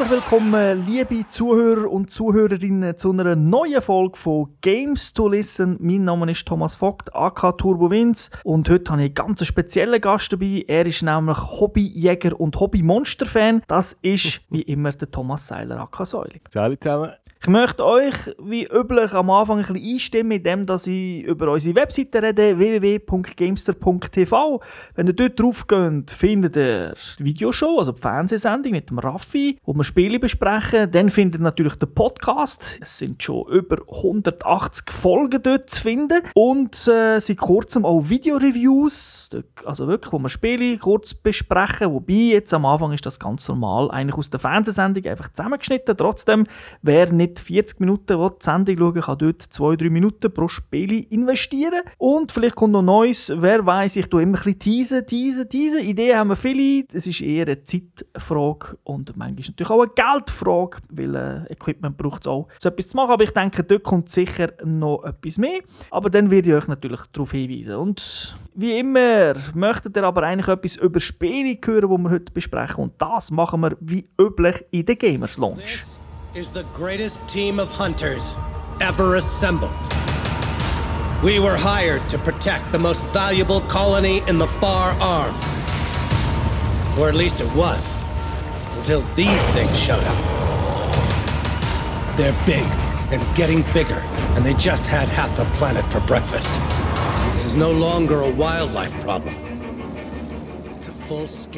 Herzlich willkommen, liebe Zuhörer und Zuhörerinnen, zu einer neuen Folge von Games to Listen. Mein Name ist Thomas Vogt, AK Turbo Winz. Und heute habe ich einen ganz speziellen Gast dabei. Er ist nämlich Hobbyjäger und Hobbymonster-Fan. Das ist, wie immer, der Thomas Seiler, AK Säulig. Salut zusammen. Ich möchte euch, wie üblich, am Anfang ein bisschen einstimmen, indem dass ich über unsere Webseite rede, www.gamester.tv. Wenn ihr dort drauf geht, findet ihr die Videoshow, also die Fernsehsendung mit dem Raffi, wo wir Spiele besprechen. Dann findet ihr natürlich den Podcast. Es sind schon über 180 Folgen dort zu finden. Und äh, seit kurzem auch Videoreviews, also wirklich, wo wir Spiele kurz besprechen. Wobei jetzt am Anfang ist das ganz normal, eigentlich aus der Fernsehsendung einfach zusammengeschnitten. Trotzdem, wer nicht 40 Minuten will, die Sendung schauen kann dort 2-3 Minuten pro Spiel investieren. Und vielleicht kommt noch Neues. Wer weiß, ich tue immer ein bisschen teasen, teasen. Ideen haben wir viele. Es ist eher eine Zeitfrage und manchmal natürlich auch eine Geldfrage, weil äh, Equipment braucht es auch, so etwas zu machen. Aber ich denke, dort kommt sicher noch etwas mehr. Aber dann werde ich euch natürlich darauf hinweisen. Und wie immer möchtet ihr aber eigentlich etwas über Spiele hören, die wir heute besprechen. Und das machen wir wie üblich in der Gamers Lounge. Is the greatest team of hunters ever assembled. We were hired to protect the most valuable colony in the far arm. Or at least it was. Until these things showed up. They're big and getting bigger, and they just had half the planet for breakfast. This is no longer a wildlife problem.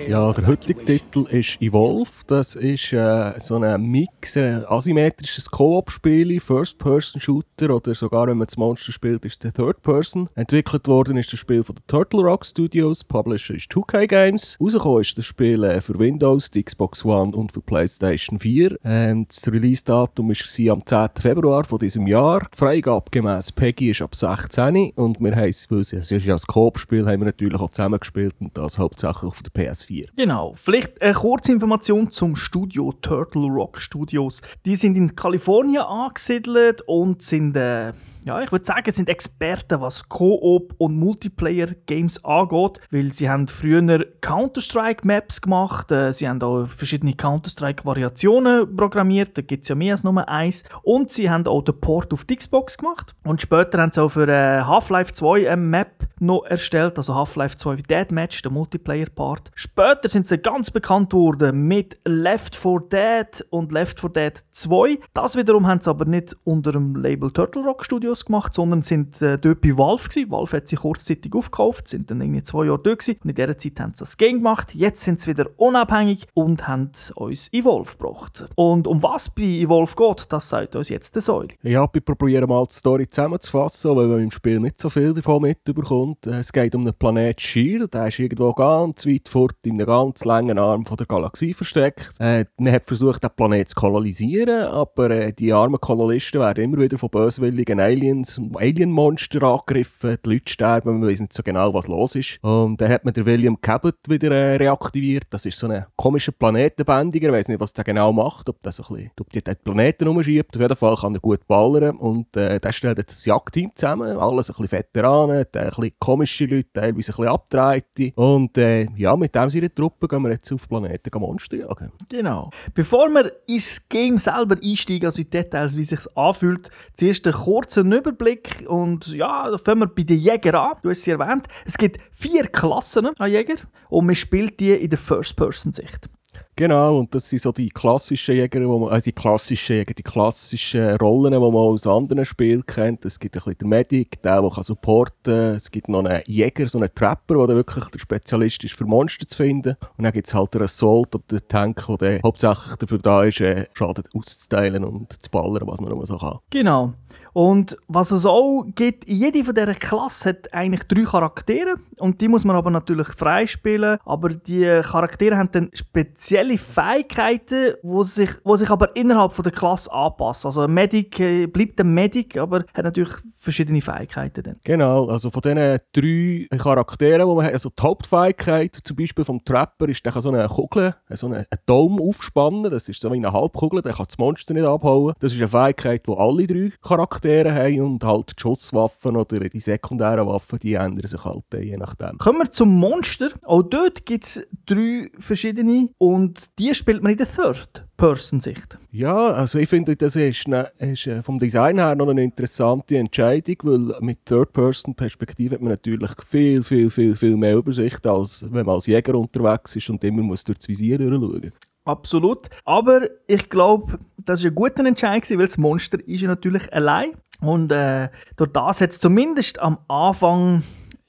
Ja, der heutige. Titel ist Evolve. Das ist äh, so ein Mix, ein asymmetrisches Koop-Spiel, First-Person-Shooter oder sogar, wenn man das Monster spielt, ist es Third Person. Entwickelt worden ist das Spiel von den Turtle Rock Studios, Publisher ist 2K Games. Rausgekommen ist das Spiel äh, für Windows, die Xbox One und für PlayStation 4. Ähm, das Release-Datum war am 10. Februar von diesem Jahr. Die Freigabe gemäss Peggy ist ab 16 und wir haben es, weil es es ist ja ein Koop-Spiel, haben wir natürlich auch zusammengespielt und das hauptsächlich auf der PS4. Genau. Vielleicht eine kurze Information zum Studio Turtle Rock Studios. Die sind in Kalifornien angesiedelt und sind, äh, ja, ich würde sagen, sind Experten, was Koop und Multiplayer-Games angeht, weil sie haben früher Counter-Strike-Maps gemacht, äh, sie haben auch verschiedene Counter-Strike-Variationen programmiert, da gibt es ja mehr als nur eins, und sie haben auch den Port auf die Xbox gemacht. Und später haben sie auch für äh, Half-Life 2 eine Map noch erstellt, also Half-Life 2 Deathmatch, der Multiplayer-Part. Später sind sie ganz bekannt worden mit Left 4 Dead und Left 4 Dead 2. Das wiederum haben sie aber nicht unter dem Label Turtle Rock Studios gemacht, sondern sind äh, dort bei Valve gewesen. Valve hat sie kurzzeitig aufgekauft, sind dann irgendwie zwei Jahre dort gewesen. Und in dieser Zeit haben sie das Game gemacht. Jetzt sind sie wieder unabhängig und haben uns Evolve gebracht. Und um was bei Evolve geht, das sagt uns jetzt der Säule. Ja, ich probiere mal die Story zusammenzufassen, weil man im Spiel nicht so viel davon mitbekommt. Äh, Es geht um den Planet Shear, der ist irgendwo ganz weit fort in einem ganz langen Arm von der Galaxie versteckt. Äh, man hat versucht, den Planet zu kolonisieren, aber äh, die armen Kolonisten werden immer wieder von böswilligen Aliens, Alien-Monster angegriffen, die Leute sterben, man weiß nicht so genau, was los ist. Und dann hat man den William Cabot wieder äh, reaktiviert, das ist so ein komischer Planetenbändiger, ich weiß nicht, was der genau macht, ob der so ein bisschen, ob die den Planeten rumschiebt, auf jeden Fall kann er gut ballern und äh, der stellt jetzt ein Jagdteam zusammen, alles ein bisschen Veteranen, äh, ein bisschen komische Leute, teilweise ein bisschen abgedrehte und äh, ja, mit dem seiner Truppe gehen wir jetzt auf Planeten Monster jagen. Genau. Bevor wir ins Game selber einsteigen, also in Details, wie es sich anfühlt, zuerst einen kurzen Überblick und ja, da fangen wir bei den Jägern an. Du hast sie erwähnt. Es gibt vier Klassen an Jäger und man spielt die in der First-Person-Sicht. Genau, und das sind so die klassischen Jäger, wo man, äh, die klassischen Jäger, die klassischen Rollen, die man aus anderen Spielen kennt. Es gibt ein bisschen den Medic, der, der kann supporten kann. Es gibt noch einen Jäger, so einen Trapper, der wirklich der Spezialist ist, für Monster zu finden. Und dann gibt es halt den Assault oder den Tank, der hauptsächlich dafür da ist, äh, Schaden auszuteilen und zu ballern, was man nur so kann. Genau. Und was es auch gibt, jede von dieser Klasse hat eigentlich drei Charaktere und die muss man aber natürlich freispielen. Aber die Charaktere haben dann spezielle Fähigkeiten, wo sich, wo sich aber innerhalb von der Klasse anpassen. Also ein Medic äh, bleibt ein Medic, aber hat natürlich verschiedene Fähigkeiten dann. Genau, also von diesen drei Charakteren, die man hat, also die Hauptfähigkeit zum Beispiel vom Trapper ist, der kann so eine Kugel, so einen, Dome aufspannen, das ist so wie eine Halbkugel, der kann das Monster nicht abhauen. Das ist eine Fähigkeit, die alle drei Charaktere Charaktere haben und halt die Schusswaffen oder die sekundären Waffen, die ändern sich halt je nachdem. Kommen wir zum Monster. Auch dort gibt es drei verschiedene und die spielt man in der Third-Person-Sicht. Ja, also ich finde, das ist, ne, ist äh, vom Design her noch eine interessante Entscheidung, weil mit Third-Person-Perspektive hat man natürlich viel, viel, viel, viel mehr Übersicht, als wenn man als Jäger unterwegs ist und immer muss durch das Visier durchschauen. Absolut. Aber ich glaube, das war ein guter Entscheid, weil das Monster ist ja natürlich allein. Und äh, durch das hat es zumindest am Anfang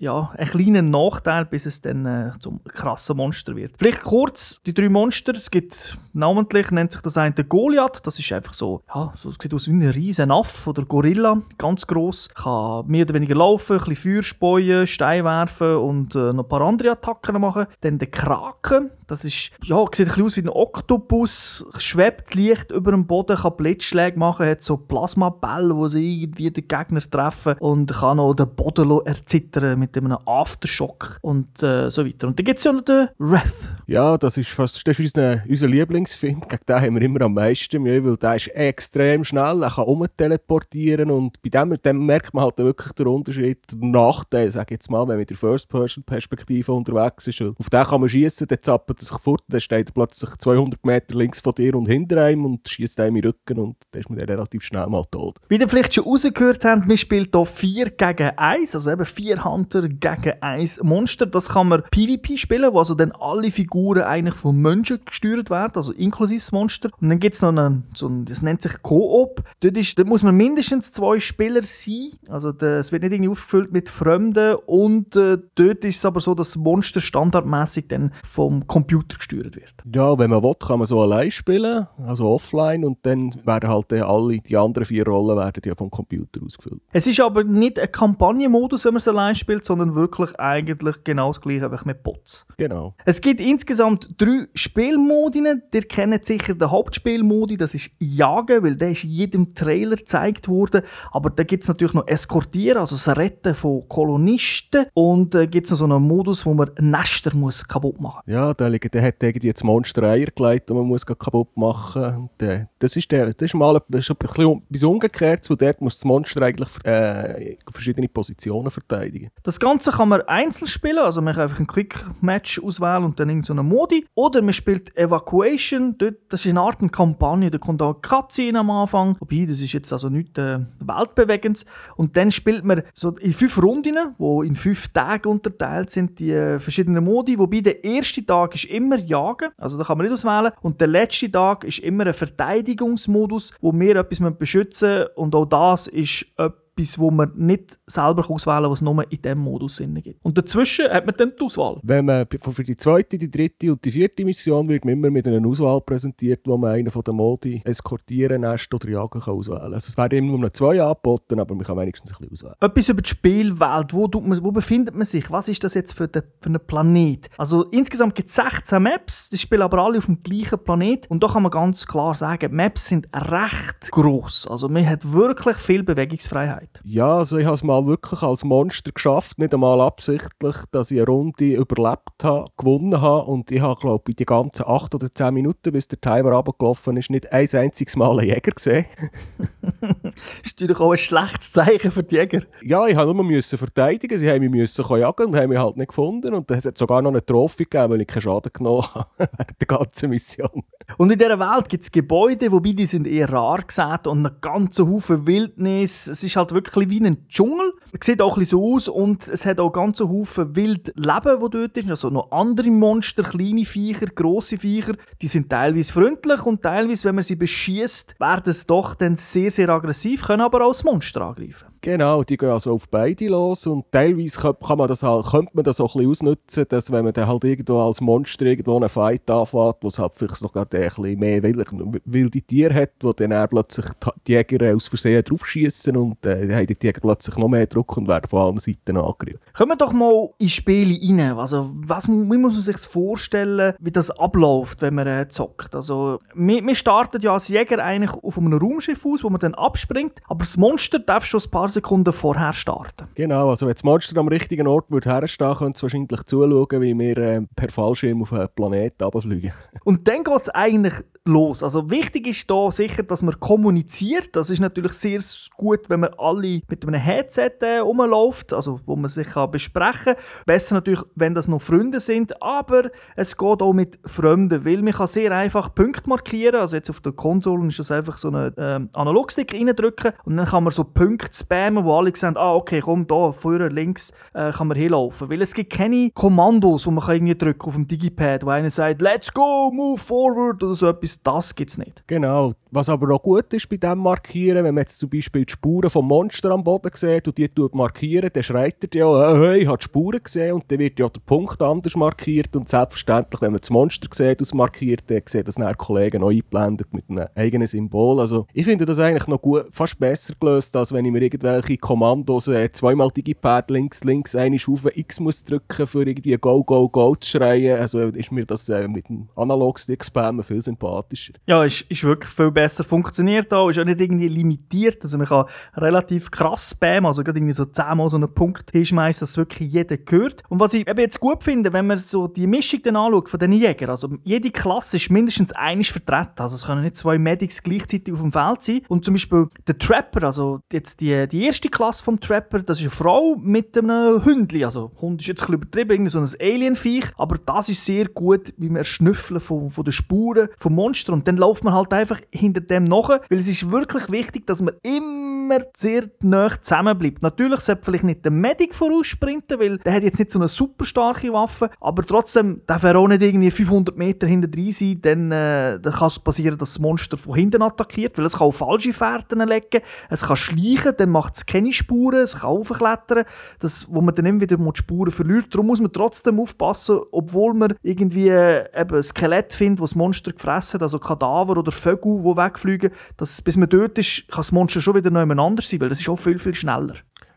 ja, einen kleinen Nachteil, bis es dann äh, zum krassen Monster wird. Vielleicht kurz die drei Monster. Es gibt namentlich, nennt sich das eine Goliath. Das ist einfach so, ja, so sieht aus wie ein riesen Aff oder Gorilla, ganz groß. Kann mehr oder weniger laufen, ein bisschen Feuer speuen, Steine werfen und äh, noch ein paar andere Attacken machen. Dann der Kraken. Das ist, ja, sieht ein bisschen aus wie ein Oktopus, schwebt leicht über dem Boden, kann Blitzschläge machen, hat so Plasmabälle, wo sie irgendwie den Gegner treffen und kann auch den Boden erzittern mit einem Aftershock und äh, so weiter. Und dann gibt es ja noch den Wrath. Ja, das ist fast das ist unser, unser Lieblingsfind. Gegen den haben wir immer am meisten Mühe, weil der ist extrem schnell, er kann umteleportieren und bei dem, dem merkt man halt wirklich den Unterschied, den Nachteil, sage ich jetzt mal, wenn man mit der First-Person-Perspektive unterwegs ist. Auf den kann man schießen, dann zappelt er sich fort, dann steht er plötzlich 200 Meter links von dir und hinter einem und schießt einem in den Rücken und dann ist man dann relativ schnell mal tot. Wie ihr vielleicht schon rausgehört habt, man spielt hier 4 gegen 1, also eben 4 Hunter gegen 1 Monster. Das kann man PvP spielen, wo also dann alle Figuren eigentlich von Menschen gesteuert werden, also inklusive das Monster. Und dann gibt es noch einen, so einen, das nennt sich Koop. Dort, dort muss man mindestens zwei Spieler sein, also es wird nicht irgendwie aufgefüllt mit Fremden und äh, dort ist es aber so, dass das Monster standardmäßig dann vom Computer gesteuert wird. Ja, wenn man will, kann man so allein spielen, also offline und dann werden halt alle, die anderen vier Rollen werden ja vom Computer ausgefüllt. Es ist aber nicht ein Kampagnenmodus, wenn man es allein spielt, sondern wirklich eigentlich genau das gleiche, einfach mit Bots. Genau. Es gibt insgesamt drei Spielmodine. Ihr kennt sicher den Hauptspielmodi, das ist Jagen, weil der ist in jedem Trailer gezeigt worden. Aber da gibt es natürlich noch Eskortieren, also das Retten von Kolonisten. Und äh, gibt es noch so einen Modus, wo man Nester muss kaputt machen muss. Ja, der, der hat irgendwie jetzt Monster Eier gelegt und man muss kaputt machen. Der, das ist, der, das ist mal ein, das bisschen umgekehrt, wo dort muss das Monster eigentlich äh, verschiedene Positionen verteidigen. Das Ganze kann man einzeln spielen, also man kann einfach ein Quick-Match auswählen und dann irgendeine so Modi. Oder man spielt Evacuation, dort, das ist eine Art Kampagne, da kommt auch eine Cutscene am Anfang, wobei das ist jetzt also nichts äh, Weltbewegendes. Und dann spielt man so in fünf Runden, die in fünf Tagen unterteilt sind, die äh, verschiedenen Modi, wobei der erste Tag ist immer Jagen, also da kann man nicht auswählen, und der letzte Tag ist immer ein Verteidigungsmodus, wo wir etwas beschützen müssen. Und auch das ist etwas, etwas, wo man nicht selber auswählen kann, was nur in diesem Modus Sinn gibt. Und dazwischen hat man dann die Auswahl. Wenn man für die zweite, die dritte und die vierte Mission wird man immer mit einer Auswahl präsentiert, wo man einen von den Modi eskortieren, nest oder jagen kann auswählen. Also es werden immer nur zwei angeboten, aber man kann wenigstens ein bisschen auswählen. Etwas über die Spielwelt. Wo, man, wo befindet man sich? Was ist das jetzt für, den, für einen Planet? Also insgesamt gibt es 16 Maps, die spielen aber alle auf dem gleichen Planet. Und da kann man ganz klar sagen, Maps sind recht groß. Also man hat wirklich viel Bewegungsfreiheit. Freiheit? Ja, also ich habe es mal wirklich als Monster geschafft, nicht einmal absichtlich, dass ich eine Runde überlebt habe, gewonnen habe und ich habe, glaube ich, die ganzen 8 oder 10 Minuten, bis der Timer abgelaufen ist, nicht ein einziges Mal einen Jäger gesehen. das ist natürlich auch ein schlechtes Zeichen für die Jäger. Ja, ich musste nur müssen verteidigen, sie haben mich müssen jagen und haben mich halt nicht gefunden und es hat sogar noch eine Trophy gegeben, weil ich keinen Schaden genommen habe während der ganzen Mission. Und in dieser Welt gibt es Gebäude, wobei die sind eher rar gesehen und einen ganzen Haufen Wildnis. Es ist halt wirklich wie ein Dschungel. Es sieht auch ein so aus und es hat auch ganz Haufen Wildleben, wo dort ist. Also noch andere Monster, kleine Viecher, grosse Viecher. Die sind teilweise freundlich und teilweise, wenn man sie beschießt, werden sie doch dann sehr, sehr aggressiv, können aber auch das Monster angreifen. Genau, die gehen also auf beide los und teilweise kann man das halt, könnte man das auch ein bisschen ausnutzen, dass wenn man dann halt irgendwo als Monster irgendwo einen Fight anfängt, wo es halt vielleicht noch gerade ein bisschen mehr wilde Tiere hat, wo dann plötzlich die Jäger aus Versehen draufschießen und äh, dann haben die Jäger plötzlich noch mehr Druck und werden von allen Seiten angegriffen. Kommen wir doch mal in Spiele rein. Also, was, wie muss man sich vorstellen, wie das abläuft, wenn man äh, zockt? Also, wir, wir starten ja als Jäger eigentlich auf einem Raumschiff aus, wo man dann abspringt, aber das Monster darf schon ein paar Sekunden vorher starten. Genau, also wenn das Monster am richtigen Ort würde herstehen, könnte es wahrscheinlich zuschauen, wie wir äh, per Fallschirm auf einen Planeten runterfliegen. Und dann geht es eigentlich los. Also wichtig ist da sicher, dass man kommuniziert. Das ist natürlich sehr gut, wenn man alle mit einem Headset äh, rumläuft, also wo man sich kann besprechen kann. Besser natürlich, wenn das noch Freunde sind, aber es geht auch mit Fremden, weil man kann sehr einfach Punkte markieren. Also jetzt auf der Konsole ist das einfach so einen ähm, Analogstick reindrücken und dann kann man so Punkte spammen, wo alle sagen, ah okay, komm da, vorne links äh, kann man hinlaufen. Weil es gibt keine Kommandos, wo man irgendwie drücken auf dem Digipad, wo einer sagt, let's go, move forward oder so etwas das, das gibt es nicht. Genau. Was aber auch gut ist bei dem Markieren, wenn man jetzt zum Beispiel die Spuren vom Monster am Boden sieht und die markieren, dann schreit er ja, hey, ich habe die Spuren gesehen und dann wird ja der Punkt anders markiert und selbstverständlich, wenn man das Monster sieht, ausmarkiert, dann sieht das dann Kollegen noch eingeblendet mit einem eigenen Symbol. Also ich finde das eigentlich noch gut, fast besser gelöst, als wenn ich mir irgendwelche Kommandos äh, zweimal Digipad links, links, eine Stufe X muss drücken, für irgendwie Go, Go, Go zu schreien. Also ist mir das äh, mit dem Analog-Stick spammen viel sympathischer. Ja, ist, ist wirklich viel besser. Funktioniert auch, ist auch nicht irgendwie limitiert. Also man kann relativ krass spammen, also gerade irgendwie so zehnmal so einen Punkt hinschmeißen, dass wirklich jeder gehört. Und was ich eben jetzt gut finde, wenn man so die Mischung dann anschaut von diesen Jägern, also jede Klasse ist mindestens einisch vertreten. Also es können nicht zwei Medics gleichzeitig auf dem Feld sein. Und zum Beispiel der Trapper, also jetzt die, die erste Klasse vom Trapper, das ist eine Frau mit einem Hündli. Also Hund ist jetzt ein übertrieben, irgendwie so ein Alien-Viech, aber das ist sehr gut beim Erschnüffeln von, von den Spuren vom Monster. Und dann läuft man halt einfach hinter dem nach, weil es ist wirklich wichtig, dass man immer sehr nah zusammenbleibt. Natürlich sollte vielleicht nicht der Medic voraussprinten, weil der hat jetzt nicht so eine super starke Waffe, aber trotzdem darf er auch nicht irgendwie 500 Meter hinter drin sein, dann, äh, dann kann es passieren, dass das Monster von hinten attackiert, weil es kann auch falsche Fährten legen, es kann schleichen, dann macht es keine Spuren, es kann aufklettern, das, wo man dann immer wieder die Spuren verliert. Darum muss man trotzdem aufpassen, obwohl man irgendwie äh, eben ein Skelett findet, das das Monster gefressen hat, also Kadaver oder Vögel, die wegfliegen, dass bis man dort ist, kann das Monster schon wieder noch anders sein, weil das ist auch viel, viel schneller.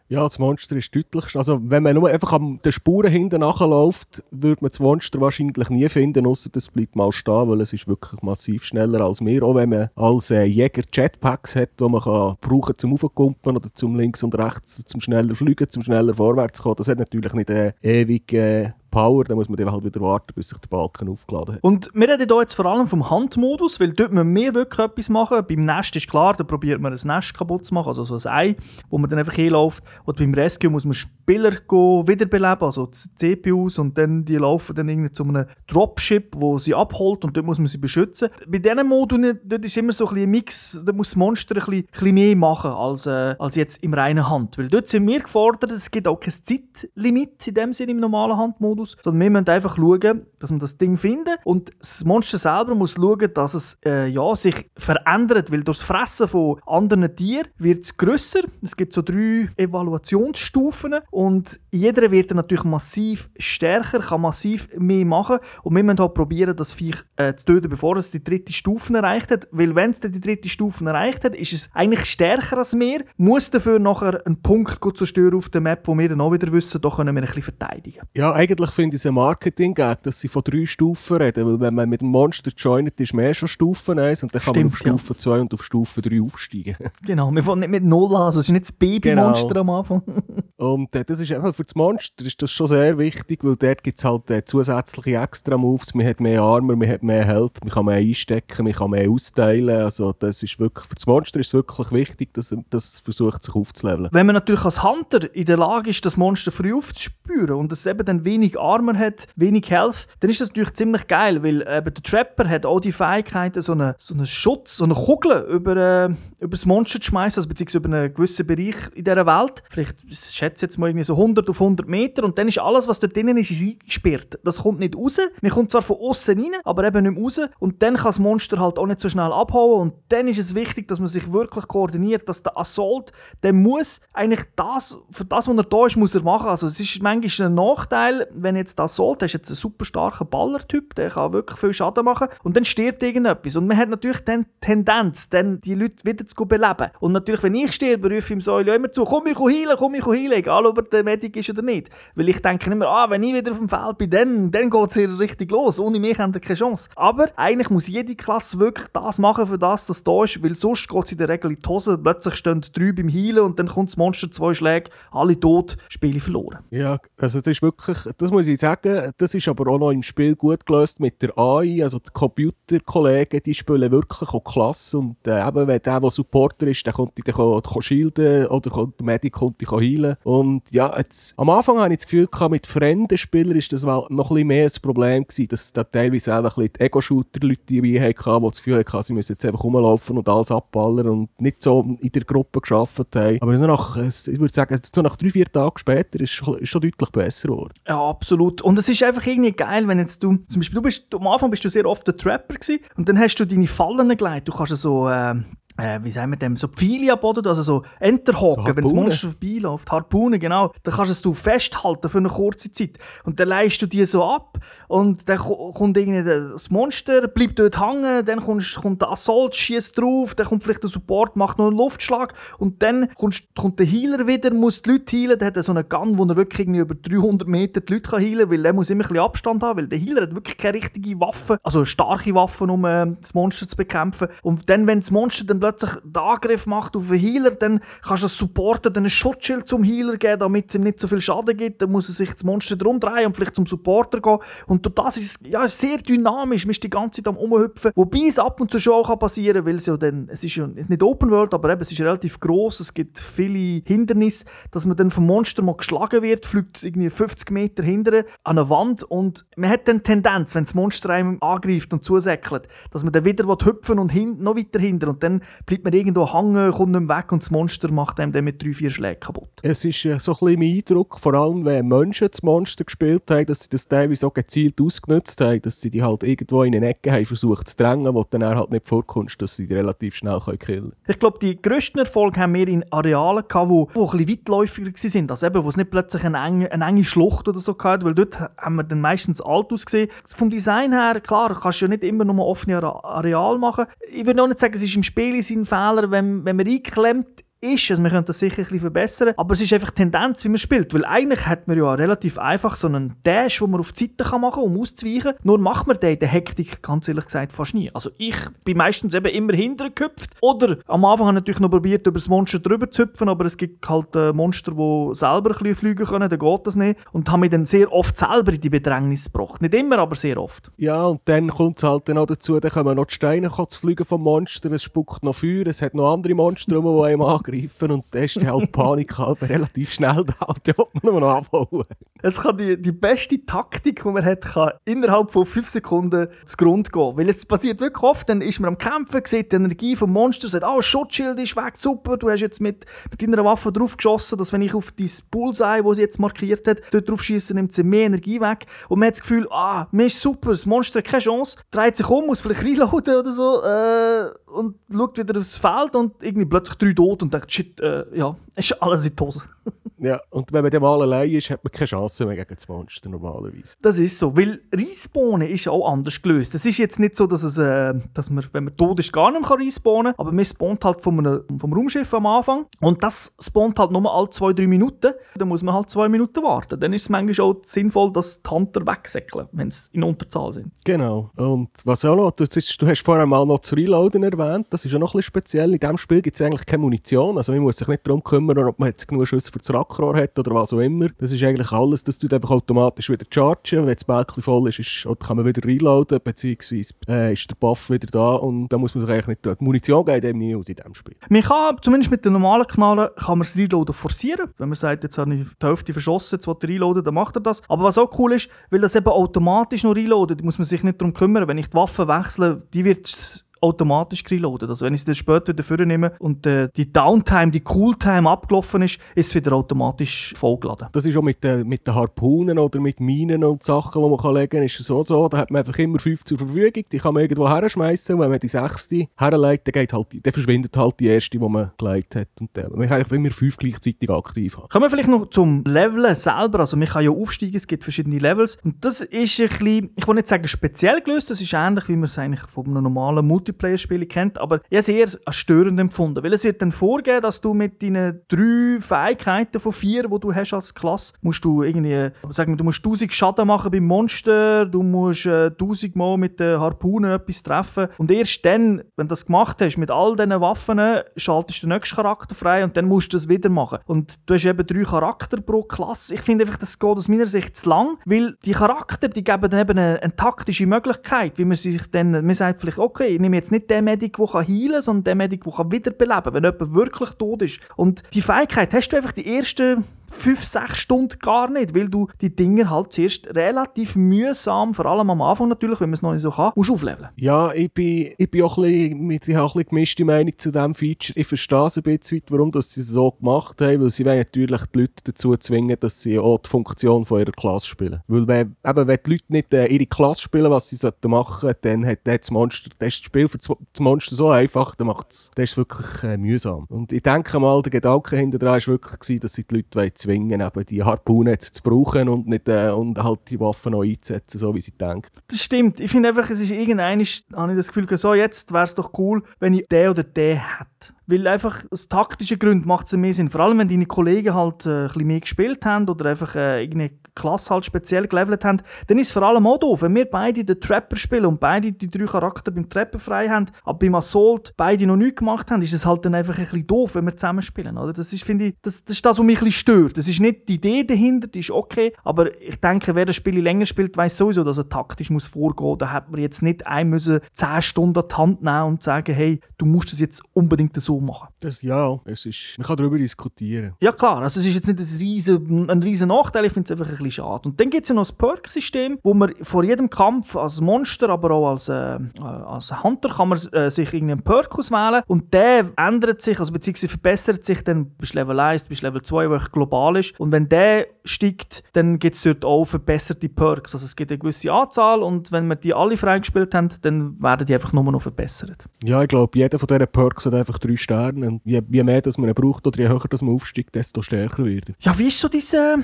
Ja, das Monster ist deutlich. Also, wenn man nur einfach an den Spuren hinten nachläuft, würde man das Monster wahrscheinlich nie finden, außer das bleibt mal stehen, weil es ist wirklich massiv schneller als wir. Auch wenn man als äh, Jäger Jetpacks hat, die man kann brauchen zum Aufkumpen oder zum links und rechts, zum schneller fliegen, zum schneller vorwärts kommen. Das hat natürlich nicht äh, ewig äh, Power, dann muss man halt wieder warten, bis sich der Balken aufgeladen hat. Und wir reden hier jetzt vor allem vom Handmodus, weil dort müssen wir wirklich etwas machen. Beim Nest ist klar, da probiert man ein Nest kaputt zu machen, also so ein Ei, wo man dann einfach hinläuft. Und beim Rescue muss man Spieler wiederbeleben, also die CPUs, und dann die laufen dann irgendwie zu einem Dropship, wo sie abholt und dort muss man sie beschützen. Bei diesen Modulen, dort ist immer so ein, ein Mix, da muss das Monster ein ein bisschen mehr machen als, äh, als jetzt im reinen Hand. Weil dort sind wir gefordert, es gibt auch kein Zeitlimit in dem Sinne im normalen Handmodus. Modus, sondern wir müssen einfach schauen, dass wir das Ding finden und das Monster selber muss schauen, dass es äh, ja, sich verändert, weil durch das Fressen von anderen Tieren wird es grösser. Es gibt so drei Evaluationsstufen und jeder wird dann natürlich massiv stärker, kann massiv mehr machen und wir müssen halt probieren, das Viech äh, zu töten, bevor es die dritte Stufe erreicht hat, weil wenn es die dritte Stufe erreicht hat, ist es eigentlich stärker als wir, muss dafür nachher einen Punkt zerstören auf der Map, wo wir dann auch wieder wissen, da können wir ein bisschen verteidigen. Ja, eigentlich finde ich es ein Marketing-Gag, dass sie von drei Stufen reden. Weil wenn man mit dem Monster joint, ist mehr schon Stufe 1 und dann kann Stimmt, man auf Stufe ja. 2 und auf Stufe 3 aufsteigen. genau, wir fangen nicht mit Null an, also es ist nicht das Babymonster genau. am Anfang. und äh, das ist einfach für das Monster ist das schon sehr wichtig, weil dort gibt es halt äh, zusätzliche Extra-Moves. Man hat mehr Armor, man hat mehr Health, man kann mehr einstecken, man kann mehr austeilen. Also das ist wirklich, für das Monster ist es wirklich wichtig, dass, dass es versucht, sich aufzuleveln. Wenn man natürlich als Hunter in der Lage ist, das Monster früh aufzuspüren und es eben dann wenig Armor hat, wenig Health, dann ist das natürlich ziemlich geil, weil äh, der Trapper hat auch die Fähigkeit, so einen so eine Schutz, so eine Kugel über, äh, über das Monster zu schmeißen, also beziehungsweise über einen gewissen Bereich in dieser Welt. Vielleicht, ich schätze jetzt mal irgendwie so 100 auf 100 Meter und dann ist alles, was dort drinnen ist, eingesperrt. Das kommt nicht raus. Man kommt zwar von außen rein, aber eben nicht raus. Und dann kann das Monster halt auch nicht so schnell abhauen. Und dann ist es wichtig, dass man sich wirklich koordiniert, dass der Assault, der muss eigentlich das, für das, was er da ist, muss er machen. Also es ist manchmal ein Nachteil, wenn jetzt das so, der ist jetzt ein super starker Ballertyp, der kann wirklich viel Schaden machen und dann stirbt irgendetwas. Und man hat natürlich dann die Tendenz, dann die Leute wieder zu beleben. Und natürlich, wenn ich sterbe, rufe ich ihm so immer zu, komm ich heilen, komm ich heilen, egal ob er der Medic ist oder nicht. Weil ich denke immer, ah, wenn ich wieder auf dem Feld bin, dann, dann geht es hier richtig los. Ohne mich haben sie keine Chance. Aber eigentlich muss jede Klasse wirklich das machen, für das das da ist, weil sonst geht es in der Regel in die Hose. Plötzlich stehen drei beim Heilen und dann kommt das Monster, zwei Schläge, alle tot, Spiele verloren. Ja, also das ist wirklich, das muss ich sagen, das ist aber auch noch im Spiel gut gelöst mit der AI, also die Computerkollegen, die spielen wirklich auch klasse und äh, eben, wenn der, der Supporter ist, der kommt dich shielden oder der Medic kommt dich heilen und ja, jetzt, am Anfang habe ich das Gefühl mit fremden Spielern ist das noch ein bisschen mehr ein Problem gewesen, dass da teilweise auch ein die Ego-Shooter-Leute dabei hatten, die das Gefühl hatten, sie müssen jetzt einfach rumlaufen und alles abballern und nicht so in der Gruppe geschafft haben. Aber nach, ich würde sagen, so nach drei, vier Tagen später ist es schon deutlich besser geworden. Ja. Und es ist einfach irgendwie geil, wenn jetzt du, zum Beispiel, du bist, am Anfang bist du sehr oft der Trapper gewesen, und dann hast du deine Fallen gelegt. Du kannst so, äh, äh, wie sagen wir dem, so Pfeile am Boden, also so Enterhocken, so wenn das Monster vorbeiläuft, Harpunen, genau, dann kannst du es festhalten für eine kurze Zeit. Und dann leist du die so ab und dann kommt irgendwie das Monster, bleibt dort hängen, dann kommt, kommt der Assault, schießt drauf, dann kommt vielleicht der Support, macht noch einen Luftschlag und dann kommt, kommt der Healer wieder, muss die Leute healen, der hat so einen Gun, wo er wirklich irgendwie über 300 Meter die Leute heilen kann, weil der muss immer ein bisschen Abstand haben, weil der Healer hat wirklich keine richtige Waffe, also starke Waffen, um äh, das Monster zu bekämpfen. Und dann, wenn das Monster dann plötzlich den Angriff macht auf den Healer, dann kannst du das supporten, dann ein Schutzschild zum Healer geben, damit es ihm nicht so viel Schaden gibt. Dann muss er sich das Monster drum drehen und vielleicht zum Supporter gehen. Und durch das ist es ja, sehr dynamisch. Man ist die ganze Zeit am Umhüpfen. Wobei es ab und zu schon auch passieren kann, weil es ja dann, es ist ja es nicht Open World, aber eben, es ist relativ groß. Es gibt viele Hindernisse, dass man dann vom Monster mal geschlagen wird, fliegt irgendwie 50 Meter hinterher an eine Wand und man hat dann Tendenz, wenn das Monster einem angreift und zusäckelt, dass man dann wieder hüpfen und hin, noch weiter hinter und dann bleibt man irgendwo hängen, kommt nicht mehr weg und das Monster macht einem dann mit drei, vier Schlägen kaputt. Es ist äh, so ein bisschen mein Eindruck, vor allem wenn Menschen das Monster gespielt haben, dass sie das teilweise so gezielt ausgenutzt haben, dass sie die halt irgendwo in eine Ecke haben versucht zu drängen, wo dann halt nicht vorkommst, dass sie die relativ schnell können killen können. Ich glaube, die grössten Erfolge haben wir in Arealen gehabt, wo, wo ein bisschen weitläufiger waren, also eben, wo es nicht plötzlich eine enge, eine enge Schlucht oder so gab, weil dort haben wir dann meistens alt ausgesehen. Vom Design her, klar, kannst du ja nicht immer nur offene Areal machen. Ich würde auch nicht sagen, es ist im Spiel in Fehler, wenn, wenn man einklemmt ist. Also wir können das sicher ein bisschen verbessern. Aber es ist einfach die Tendenz, wie man spielt. Weil eigentlich hat man ja relativ einfach so einen Dash, den man auf die Seite machen kann, um auszuweichen. Nur macht man den in der Hektik, ganz ehrlich gesagt, fast nie. Also ich bin meistens eben immer hinterher gehüpft. Oder am Anfang habe ich natürlich noch probiert, über das Monster drüber zu hüpfen, aber es gibt halt äh, Monster, die selber ein bisschen fliegen können, dann geht das nicht. Und habe mich dann sehr oft selber in die Bedrängnis gebracht. Nicht immer, aber sehr oft. Ja, und dann kommt es halt auch dazu, dann kommen noch die Steine fliegen vom Monster, es spuckt noch Feuer, es hat noch andere Monster, die einem angreifen angreifen und dann ist halt Panik halt relativ schnell da und dann will man noch abholen. Es kann die, die beste Taktik, die man hat, kann innerhalb von 5 Sekunden zu Grund gehen. Weil es passiert wirklich oft, dann ist man am Kämpfen, sieht die Energie vom Monster, sagt, oh, Schutzschild ist weg, super, du hast jetzt mit, mit deiner Waffe drauf geschossen, dass wenn ich auf dein Bullseye, das sie jetzt markiert hat, dort drauf schieße, nimmt sie mehr Energie weg. Und man hat das Gefühl, ah, mir ist super, das Monster hat keine Chance, dreht sich um, muss vielleicht reloaden oder so, äh, und schaut wieder aufs Feld und irgendwie plötzlich drei tot und denkt, shit, äh, ja, ist alles in die Hose. ja, und wenn man dann mal allein ist, hat man keine Chance mehr gegen das Monster normalerweise. Das ist so, weil Respawnen ist auch anders gelöst. Es ist jetzt nicht so, dass, es, äh, dass man, wenn man tot ist, gar nicht mehr respawnen kann, aber man spawnt halt vom, vom Raumschiff am Anfang und das spawnt halt nur alle zwei, drei Minuten. Dann muss man halt zwei Minuten warten. Dann ist es manchmal auch sinnvoll, dass die Hunter wegsäckeln, wenn sie in Unterzahl sind. Genau. Und was auch noch, du, du hast vorher mal noch das Reloaden erwähnt, das ist auch noch ein bisschen speziell. In diesem Spiel gibt es eigentlich keine Munition, also man muss sich nicht darum kümmern, ob man jetzt genug Schüsse für das Rackrohr hat oder was auch immer. Das ist eigentlich alles, das tut einfach automatisch wieder chargen. Wenn das Bäckchen voll ist, ist kann man wieder reloaden, beziehungsweise äh, ist der Buff wieder da und da muss man sich eigentlich nicht tun. Die Munition geht eben nie aus in diesem Spiel. Man kann, zumindest mit den normalen Knallen, kann man das Reloaden forcieren. Wenn man sagt, jetzt habe ich die Hälfte verschossen, jetzt will ich reloaden, dann macht er das. Aber was auch cool ist, weil das eben automatisch noch reloadet, muss man sich nicht darum kümmern. Wenn ich die Waffe wechsle, die wird automatisch reloaden. Also wenn ich es dann später wieder vornehme und äh, die Downtime, die Cooltime abgelaufen ist, ist es wieder automatisch vollgeladen. Das ist auch mit, den, mit den Harpunen oder mit Minen und Sachen, die man kann legen kann, ist es so so. Da hat man einfach immer fünf zur Verfügung, die kann man irgendwo herschmeißen und wenn man die sechste herlegt, dann, geht halt, dann verschwindet halt die erste, die man gelegt hat. Und dann, man kann einfach immer fünf gleichzeitig aktiv haben. Kommen wir vielleicht noch zum Leveln selber. Also man kann ja aufsteigen, es gibt verschiedene Levels. Und das ist ein bisschen, ich will nicht sagen speziell gelöst, das ist ähnlich, wie man es eigentlich von einem normalen Multiplayer-Spiel kennt, aber ich habe es eher als störend empfunden, weil es wird dann vorgehen, dass du mit deinen drei Fähigkeiten von vier, die du hast als Klasse, musst du irgendwie, sagen wir, du musst 1000 Schaden machen beim Monster, du musst äh, 1000 Mal mit den Harpunen etwas treffen und erst dann, wenn du das gemacht hast, mit all diesen Waffen, schaltest du den nächsten Charakter frei und dann musst du das wieder machen. Und du hast eben drei Charakter pro Klasse. Ich finde einfach, das geht aus meiner Sicht zu lang, weil die Charakter, die geben dann eben eine, eine taktische Möglichkeit, wie man sich dann, man sagt vielleicht, okay, ich nehme jetzt nicht den Medic, der heilen kann, sondern den Medic, der wiederbeleben kann, wenn jemand wirklich tot ist. Und die Fähigkeit hast du einfach die ersten fünf, sechs Stunden gar nicht, weil du die Dinger halt zuerst relativ mühsam, vor allem am Anfang natürlich, wenn man es noch nicht so kann, musst aufleveln. Ja, ich bin, ich bin auch ein bisschen, ich habe ein bisschen gemischte Meinung zu diesem Feature. Ich verstehe es ein bisschen, warum dass sie es so gemacht haben, weil sie wollen natürlich die Leute dazu zwingen, dass sie auch die Funktion von ihrer Klasse spielen. Weil wenn, eben, wenn die Leute nicht äh, ihre Klasse spielen, was sie sollten machen, dann hat das Monster, das, ist das Spiel für das Monster so einfach, dann macht es, das ist wirklich äh, mühsam. Und ich denke mal, der Gedanke hinter dran war wirklich, dass sie die Leute zwingen, eben die Harpune jetzt zu brauchen und, nicht, äh, und halt die Waffen noch einzusetzen, so wie sie denkt. Das stimmt. Ich finde einfach, es ist irgendein, habe ich das Gefühl, so jetzt wäre es doch cool, wenn ich den oder den hätte. Weil einfach aus taktischen Gründen macht es mehr Sinn. Vor allem, wenn deine Kollegen halt äh, ein mehr gespielt haben oder einfach äh, irgendeine Klasse halt speziell gelevelt haben, dann ist es vor allem auch doof. Wenn wir beide den Trapper spielen und beide die drei Charakter beim Trapper frei haben, aber beim Assault beide noch nichts gemacht haben, ist es halt dann einfach ein bisschen doof, wenn wir zusammen spielen. Oder? Das, ist, finde ich, das, das ist das, was mich ein bisschen stört. Das ist nicht die Idee dahinter, die ist okay, aber ich denke, wer das Spiel länger spielt, weiß sowieso, dass er taktisch muss vorgehen muss. Da hat man jetzt nicht ein müssen 10 Stunden an die Hand nehmen und sagen, hey, du musst das jetzt unbedingt so machen. Das, ja, es ist, man kann darüber diskutieren. Ja klar, also es ist jetzt nicht ein riesen, ein riesen Nachteil, ich finde es einfach ein bisschen schade. Und dann gibt es ja noch das Perk-System, wo man vor jedem Kampf als Monster, aber auch als, äh, als Hunter kann man äh, sich irgendeinen Perk auswählen und der ändert sich, also beziehungsweise verbessert sich dann bis Level 1, bis Level 2, wo global ist. Und wenn der steigt, dann gibt es dort auch verbesserte Perks. Also es gibt eine gewisse Anzahl und wenn wir die alle freigespielt haben, dann werden die einfach nur noch verbessert. Ja, ich glaube, jeder von diesen Perks hat einfach drei Sterne. Und je, je mehr das man braucht oder je höher das man aufsteigt, desto stärker wird er. Ja, wie ist so dieses, äh,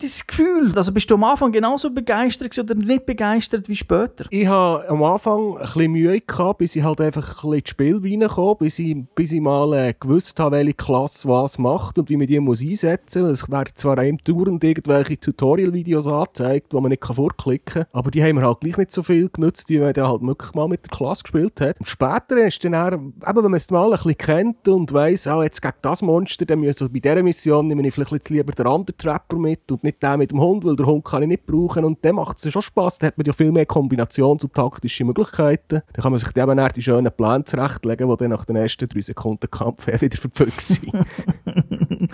dieses Gefühl? Also bist du am Anfang genauso begeistert oder nicht begeistert wie später? Ich habe am Anfang ein bisschen Mühe gehabt, bis ich halt einfach ein bisschen ins Spiel reinkam, bis ich, bis ich mal äh, gewusst habe, welche Klasse was macht und wie man die muss einsetzen muss. Es werden zwar einem dauernd irgendwelche Tutorial-Videos angezeigt, die man nicht vorklicken kann, aber die haben mir halt gleich nicht so viel genutzt, wie man dann halt wirklich mal mit der Klasse gespielt hat. Und später ist dann eher, eben, wenn man es mal ein bisschen kennt und weiss, auch jetzt gegen das Monster, dann also bei dieser Mission nehme ich vielleicht jetzt lieber den anderen Trapper mit und nicht den mit dem Hund, weil der Hund kann ich nicht brauchen und dann macht es schon Spass, dann hat man ja viel mehr Kombinations- und taktische Möglichkeiten. Dann kann man sich eben die schönen Pläne zurechtlegen, die dann nach den ersten drei Sekunden Kampf wieder verpflückt sind.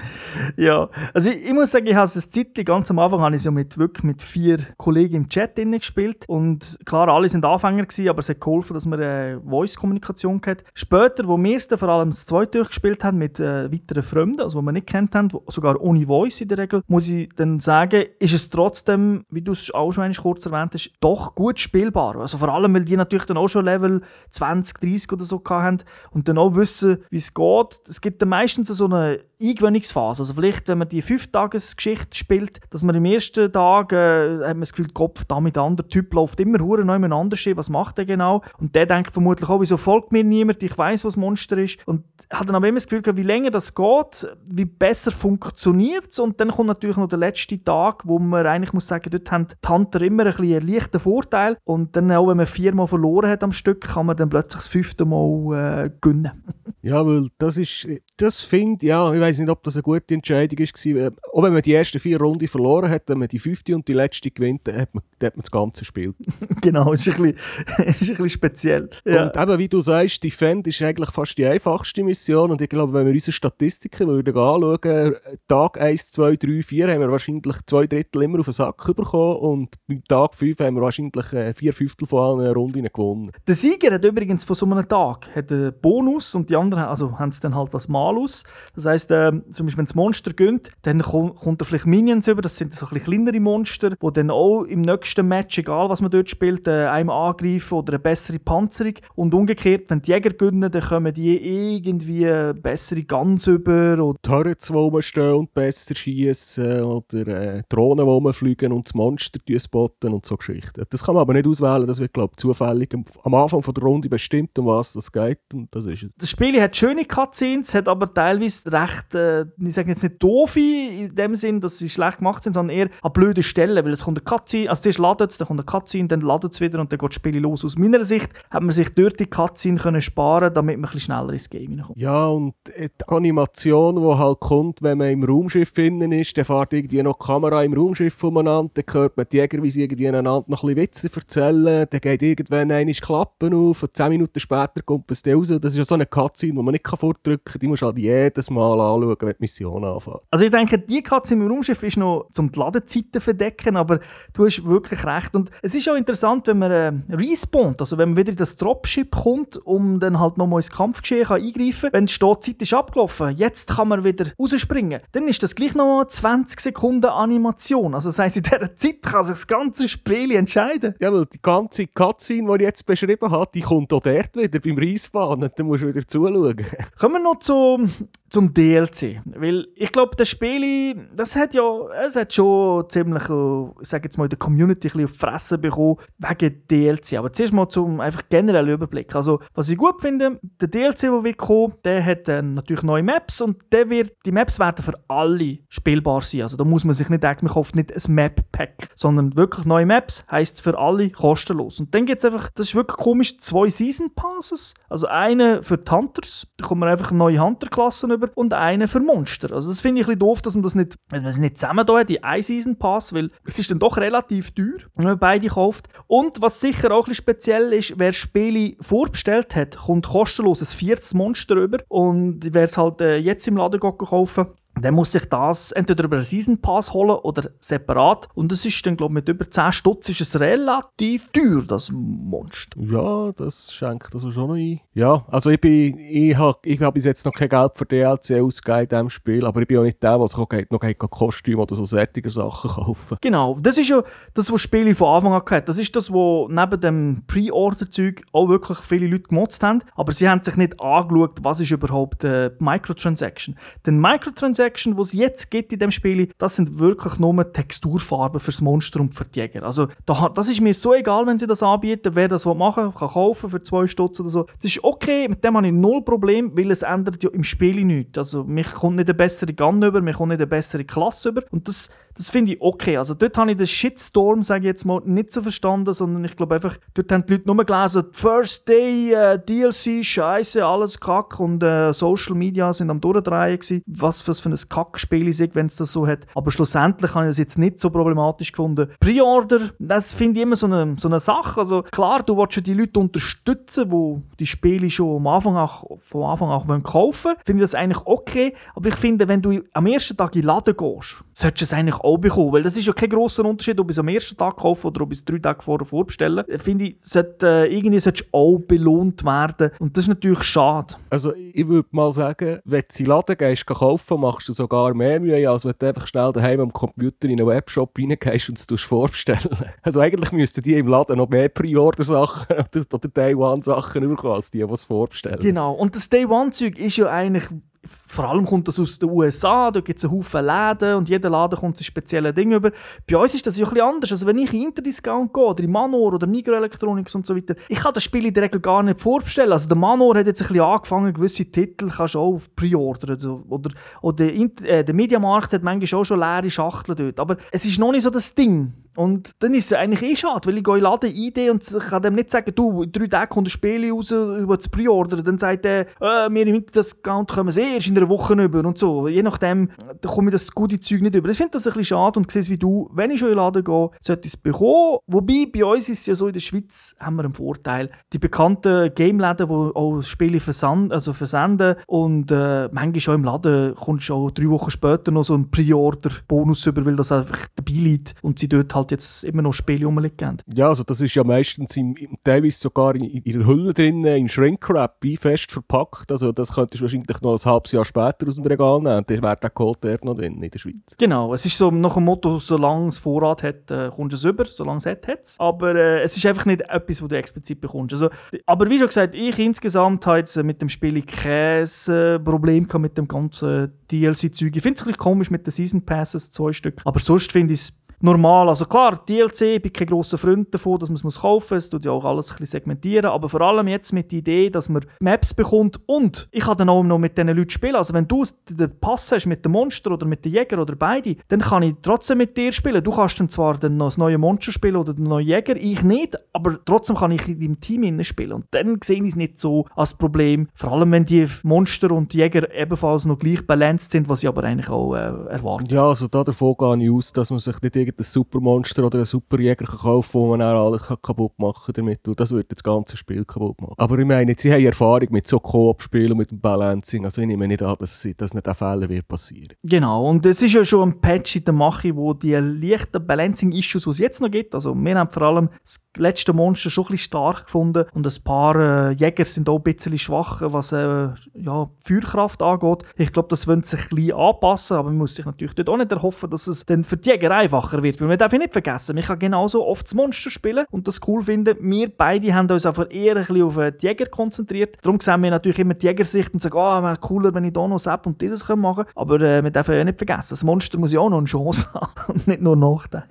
ja, also ich, ich, muss sagen, ich habe es Zeit, ganz am Anfang habe ich so mit, wirklich mit vier Kollegen im Chat gespielt und klar, alle sind Anfänger gewesen, aber es hat geholfen, dass man eine Voice-Kommunikation hat. Später, wo wir es dann vor allem das zweite durchgespielt haben mit äh, weiteren Fremden, also die wir nicht kennt haben, sogar ohne Voice in der Regel, muss ich dann sagen, ist es trotzdem, wie du es auch schon kurz erwähnt hast, doch gut spielbar. Also vor allem, weil die natürlich dann auch schon Level 20, 30 oder so hatten und dann auch wissen, wie es geht. Es gibt dann meistens so eine Eingewöhnungsphase. Also vielleicht, wenn man die Fünf-Tages-Geschichte spielt, dass man im ersten Tag äh, hat man das Gefühl, Kopf, da mit anderer Typ läuft immer hure neu anders was macht er genau? Und der denkt vermutlich auch, wieso folgt mir niemand, ich weiß, was Monster ist. Und hat dann aber immer das Gefühl, wie länger das geht, wie besser funktioniert es. Und dann kommt natürlich noch der letzte Tag, wo man eigentlich muss sagen, dort haben die Hunter immer ein bisschen einen leichten Vorteil. Und dann auch, wenn man viermal verloren hat am Stück, kann man dann plötzlich das fünfte Mal äh, gewinnen. ja, weil das ist, das finde ja, ich weiß nicht, ob das eine gute Entscheidung war. Auch wenn man die ersten vier Runden verloren hat, wenn man die fünfte und die letzte gewinnt, dann hat man, dann hat man das ganze Spiel. genau, ist ein bisschen, ist ein bisschen speziell. Ja. Und eben, wie du sagst, Defend ist eigentlich fast die einfachste Mission. Und ich glaube, wenn wir unsere Statistiken würden anschauen, Tag 1, 2, 3, 4 haben wir wahrscheinlich zwei Drittel immer auf den Sack bekommen und beim Tag 5 haben wir wahrscheinlich äh, vier Fünftel von allen Runden gewonnen. Der Sieger hat übrigens von so einem Tag hat einen Bonus und die anderen also, haben es dann halt als Malus. Das heisst, äh, zum Beispiel wenn das Monster gönnt, dann kommt er vielleicht Minions über, das sind so ein kleinere Monster, die dann auch im nächsten Match, egal was man dort spielt, äh, einem angreifen oder eine bessere Panzerung. Und umgekehrt, wenn die Jäger gönnen, dann kommen die irgendwie bessere Guns über. Oder Turrets, die rumstehen und besser schießen oder äh, Drohnen, die rumfliegen und das Monster spotten und so Geschichten. Das kann man aber nicht auswählen, das wird, glaube ich, zufällig am Anfang von der Runde bestimmt, um was es geht und das ist es. Das Spiel hat schöne Cutscenes, hat aber teilweise recht, äh, ich sage jetzt nicht doofe, in dem Sinn, dass sie schlecht gemacht sind, sondern eher an blöden Stellen, weil es kommt eine Cutscene, also zuerst ladet es, dann kommt eine Cutscene, dann ladet es wieder und dann geht das Spiel los. Aus meiner Sicht hat man sich dort die Cutscene können sparen damit man ein schneller ins Game hineinkommt. Ja, und die Animation, die halt kommt, wenn man im Raumschiff innen ist, dann fährt irgendwie noch die Kamera im Raumschiff umeinander, dann hört man die Jäger, wie sie irgendwie einander noch ein bisschen Witze erzählen, dann geht irgendwann eine Klappen auf und zehn Minuten später kommt es raus. Das ist ja so eine Cutscene, die man nicht vordrücken kann, die muss halt jedes Mal anschauen, wenn die Mission anfängt. Also ich denke, die Cutscene im Raumschiff ist noch zum die Ladezeiten verdecken, aber du hast wirklich recht. Und es ist auch interessant, wenn man äh, respawnt, also wenn man wieder in das Dropship kommt, um dann halt nochmal ins Kampfgeschehen kann eingreifen wenn die Stoßzeit ist abgelaufen, jetzt kann man wieder rausspringen, dann ist das gleich nochmal 20 Sekunden Animation. Also das heisst, in dieser Zeit kann sich das ganze Spiel entscheiden. Ja, weil die ganze Cutscene, die ich jetzt beschrieben habe, die kommt auch dort wieder beim Respawnen. Dann musst du wieder zuschauen. Kommen wir noch zum, zum DLC. Weil ich glaube, das Spiel, das hat ja, es hat schon ziemlich, ich sage jetzt mal, in der Community ein bisschen auf Fressen bekommen wegen DLC. Aber zuerst mal zum einfach generellen Überblick. Also, was ich gut finde, der DLC, der wird kommen, der hat dann natürlich neue Maps und der wird, die Maps werden für alle spielbar sein. Also, da muss man sich nicht denken, man kauft nicht ein Map-Pack, sondern wirklich neue Maps, heisst für alle kostenlos. Und dann gibt es einfach, das ist wirklich komisch, zwei Season Passes. Also, eine für die Hunters, da kommt man einfach neue Hunter-Klassen über und einen für Monster. Also das finde ich ein bisschen doof, dass man das nicht, wenn man es nicht zusammen hat, die ein Season Pass, weil es ist dann doch relativ teuer, wenn man beide kauft. Und was sicher auch ein bisschen speziell ist, wer Spiele vorbestellt hat, kommt kostenlos ein viertes Monster über und wer es halt äh, jetzt im Laden kaufen dann muss sich das entweder über einen Season Pass holen oder separat. Und das ist dann, glaube ich, mit über 10 Stutz ist es relativ teuer, das Monster. Ja, das schenkt also schon noch ein. Ja, also ich bin, ich habe ich hab bis jetzt noch kein Geld für DLC ausgegeben in diesem Spiel, aber ich bin auch nicht der, der sich noch kein Kostüm oder so sättige Sachen kaufen. Genau, das ist ja das, was Spiele von Anfang an hatten. Das ist das, was neben dem Pre-Order-Zeug auch wirklich viele Leute gemotzt haben, aber sie haben sich nicht angeschaut, was ist überhaupt äh, Microtransaction. Denn Microtransaction Section, die es jetzt gibt in dem Spiel, das sind wirklich nur Texturfarben fürs Monster und für die Jäger. Also das ist mir so egal, wenn sie das anbieten, wer das machen will, kann kaufen für zwei Stutz oder so. Das ist okay, mit dem habe ich null Problem, weil es ändert ja im Spiel nichts. Also mich kommt nicht eine bessere Gun über, mich kommt nicht eine bessere Klasse über und das das finde ich okay. Also dort habe ich den Shitstorm, sage ich jetzt mal, nicht so verstanden, sondern ich glaube einfach, dort haben die Leute nur gelesen, First Day, äh, DLC, Scheiße, alles Kack und äh, Social Media sind am Durchdrehen gewesen. Was, für ein Kackspiel ist, wenn es das so hat. Aber schlussendlich habe ich das jetzt nicht so problematisch gefunden. Pre-Order, das finde ich immer so eine, so eine Sache. Also klar, du willst schon die Leute unterstützen, die die Spiele schon am Anfang auch, von Anfang an kaufen wollen. Finde ich das eigentlich okay. Aber ich finde, wenn du am ersten Tag in den Laden gehst, solltest du es eigentlich auch bekommen. Weil das ist ja kein grosser Unterschied, ob ich es am ersten Tag kaufe oder ob ich es drei Tage vorher vorbestelle. Finde ich, sollte, äh, irgendwie sollte auch belohnt werden. Und das ist natürlich schade. Also ich würde mal sagen, wenn du in den Laden gehst, kaufen, machst du sogar mehr Mühe, als wenn du einfach schnell daheim am Computer in einen Webshop reingehst und es vorbestellen. Also eigentlich müssten die im Laden noch mehr Pre-Order-Sachen oder, oder Day-One-Sachen bekommen, als die, die es vorbestellen. Genau. Und das Day-One-Zeug ist ja eigentlich vor allem kommt das aus den USA, da gibt es einen Haufen Läden und jeder Laden kommt ein spezielles Ding über. Bei uns ist das ja ein bisschen anders. Also wenn ich in Interdiscount gehe oder in Manor oder Mikroelektronik und so weiter, ich kann das Spiel in der Regel gar nicht vorbestellen. Also der Manor hat jetzt ein bisschen angefangen, gewisse Titel kannst du auch auf Pre-Order also, oder, oder äh, der Mediamarkt hat manchmal auch schon leere Schachteln dort. Aber es ist noch nicht so das Ding. Und dann ist es eigentlich eh schade, weil ich gehe in Laden ID und kann dem nicht sagen, du, in drei Tagen kommt ein Spiel raus, über das Preordern. Dann sagt er, äh, wir im das-Account kommen sie erst in einer Woche über und so. Je nachdem, da komme ich das gute Zeug nicht über. Ich finde das ein bisschen schade und sehe es wie du, wenn ich schon in Laden gehe, sollte ich es bekommen. Wobei, bei uns ist es ja so, in der Schweiz haben wir einen Vorteil. Die bekannten Game-Läden, die auch Spiele versand, also versenden und äh, manchmal schon im Laden kommst du auch drei Wochen später noch so einen Pre-Order-Bonus über, weil das einfach dabei liegt und sie dort halt jetzt immer noch Spiele rumliegen. Ja, also das ist ja meistens im, teilweise sogar in, in der Hülle drin, in Shrinkwrap, fest verpackt. Also das könntest du wahrscheinlich noch ein halbes Jahr später aus dem Regal nehmen. Dann wäre der Code noch drin in der Schweiz. Genau, es ist so nach dem Motto, solange es Vorrat hat, äh, kommst du es über, solange es hat, hat es. Aber äh, es ist einfach nicht etwas, was du explizit bekommst. Also, aber wie schon gesagt, ich insgesamt habe jetzt mit dem Spiel kein äh, Problem mit dem ganzen DLC-Zeug. Ich finde es ein bisschen komisch mit den Season Passes, zwei Stück. Aber sonst finde ich es normal. Also klar, DLC, ich bin kein grosser Freund davon, dass man es kaufen muss. Es tut ja auch alles ein bisschen segmentieren. Aber vor allem jetzt mit der Idee, dass man Maps bekommt und ich kann dann auch noch mit diesen Leuten spielen. Also wenn du den Pass hast mit dem Monster oder mit dem Jäger oder beide, dann kann ich trotzdem mit dir spielen. Du kannst dann zwar dann noch das neue Monster spielen oder den neuen Jäger, ich nicht, aber trotzdem kann ich in deinem Team spielen. Und dann sehe ich es nicht so als Problem. Vor allem, wenn die Monster und die Jäger ebenfalls noch gleich balanced sind, was ich aber eigentlich auch äh, erwarte. Ja, also da davon gehe ich aus, dass man sich nicht irgendein Supermonster oder einen Superjäger kaufen kann, wo man dann alles kaputt machen kann damit. Und das würde das ganze Spiel kaputt machen. Aber ich meine, sie haben Erfahrung mit so Koop-Spielen und mit dem Balancing. Also ich nehme nicht an, dass, dass nicht ein Fehler wird passieren. Genau. Und es ist ja schon ein Patch in der Mache, wo die leichten Balancing-Issues, die es jetzt noch gibt, also wir haben vor allem das letzte Monster schon ein bisschen stark gefunden und ein paar äh, Jäger sind auch ein bisschen schwach, was äh, ja, Feuerkraft angeht. Ich glaube, das wird sich ein bisschen anpassen, aber man muss sich natürlich dort auch nicht erhoffen, dass es dann für die Jäger einfacher wird, weil man darf nicht vergessen, ich kann genauso oft das Monster spielen und das cool finden. Wir beide haben uns einfach eher ein bisschen auf die Jäger konzentriert. Darum sehen wir natürlich immer die Jägersicht und sagen, oh, wäre cooler, wenn ich da noch Sepp und dieses machen könnte. Aber äh, wir dürfen ja nicht vergessen, das Monster muss ja auch noch eine Chance haben und nicht nur Nachteil.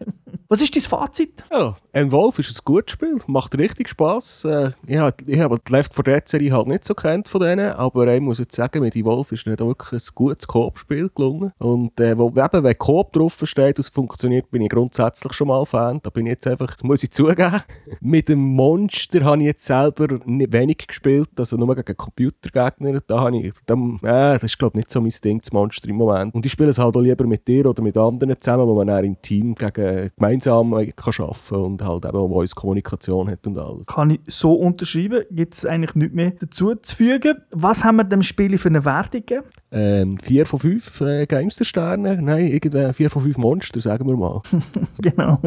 Was ist dein Fazit? Ja, ein Wolf ist ein gutes Spiel, macht richtig Spass. Äh, ich habe hab die Left 4 Dead Serie halt nicht so kennt von denen, aber ich muss jetzt sagen, mit die Wolf ist nicht wirklich ein gutes Coop-Spiel gelungen. Und äh, wo, eben, wenn Coop draufsteht und es funktioniert, bin ich grundsätzlich schon mal Fan. Da bin ich jetzt einfach, das muss ich zugeben. mit dem Monster habe ich jetzt selber nicht wenig gespielt, also nur gegen Computergegner. Da habe ich, da, äh, das ist glaube ich nicht so mein Ding, das Monster im Moment. Und ich spiele es halt auch lieber mit dir oder mit anderen zusammen, wo man dann im Team gegen gemeinsam gemeinsam äh, kann arbeiten kann und halt eben Voice Kommunikation hat und alles. Kann ich so unterschreiben. Gibt es eigentlich nichts mehr dazu zu fügen. Was haben wir dem Spiel für eine Wertung gegeben? Ähm, 4 von 5 äh, Gamester-Sterne. Nein, irgendwie 4 von 5 Monster, sagen wir mal. genau.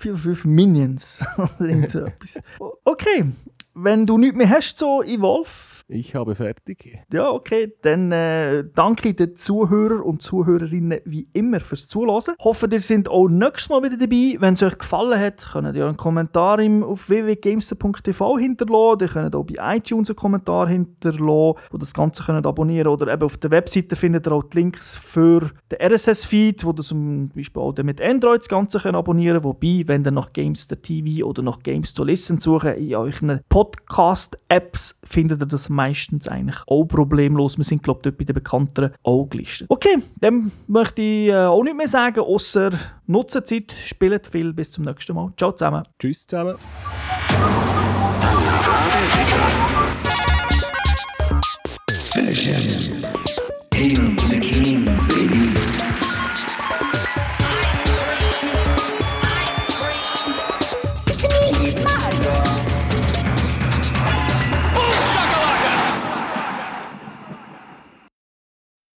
4 von 5 Minions. okay, wenn du nichts mehr hast, so in Wolf, ich habe fertig. Ja, okay. Dann äh, danke den Zuhörern und Zuhörerinnen wie immer fürs Zuhören. Hoffe, ihr seid auch nächstes Mal wieder dabei. Wenn es euch gefallen hat, könnt ihr einen Kommentar auf www.gamester.tv hinterlassen. Ihr könnt auch bei iTunes einen Kommentar hinterlassen, wo das Ganze könnt abonnieren Oder eben auf der Webseite findet ihr auch die Links für den RSS-Feed, wo ihr zum Beispiel auch mit Android das Ganze könnt abonnieren könnt. Wobei, wenn ihr nach Gamester TV oder nach Games to Listen suchen, in euren Podcast-Apps findet ihr das meistens eigentlich auch problemlos. Wir sind, glaube ich, dort bei den Bekannteren auch gelistet. Okay, dann möchte ich äh, auch nicht mehr sagen, außer nutzen Zeit, spielt viel. Bis zum nächsten Mal. Ciao zusammen. Tschüss zusammen.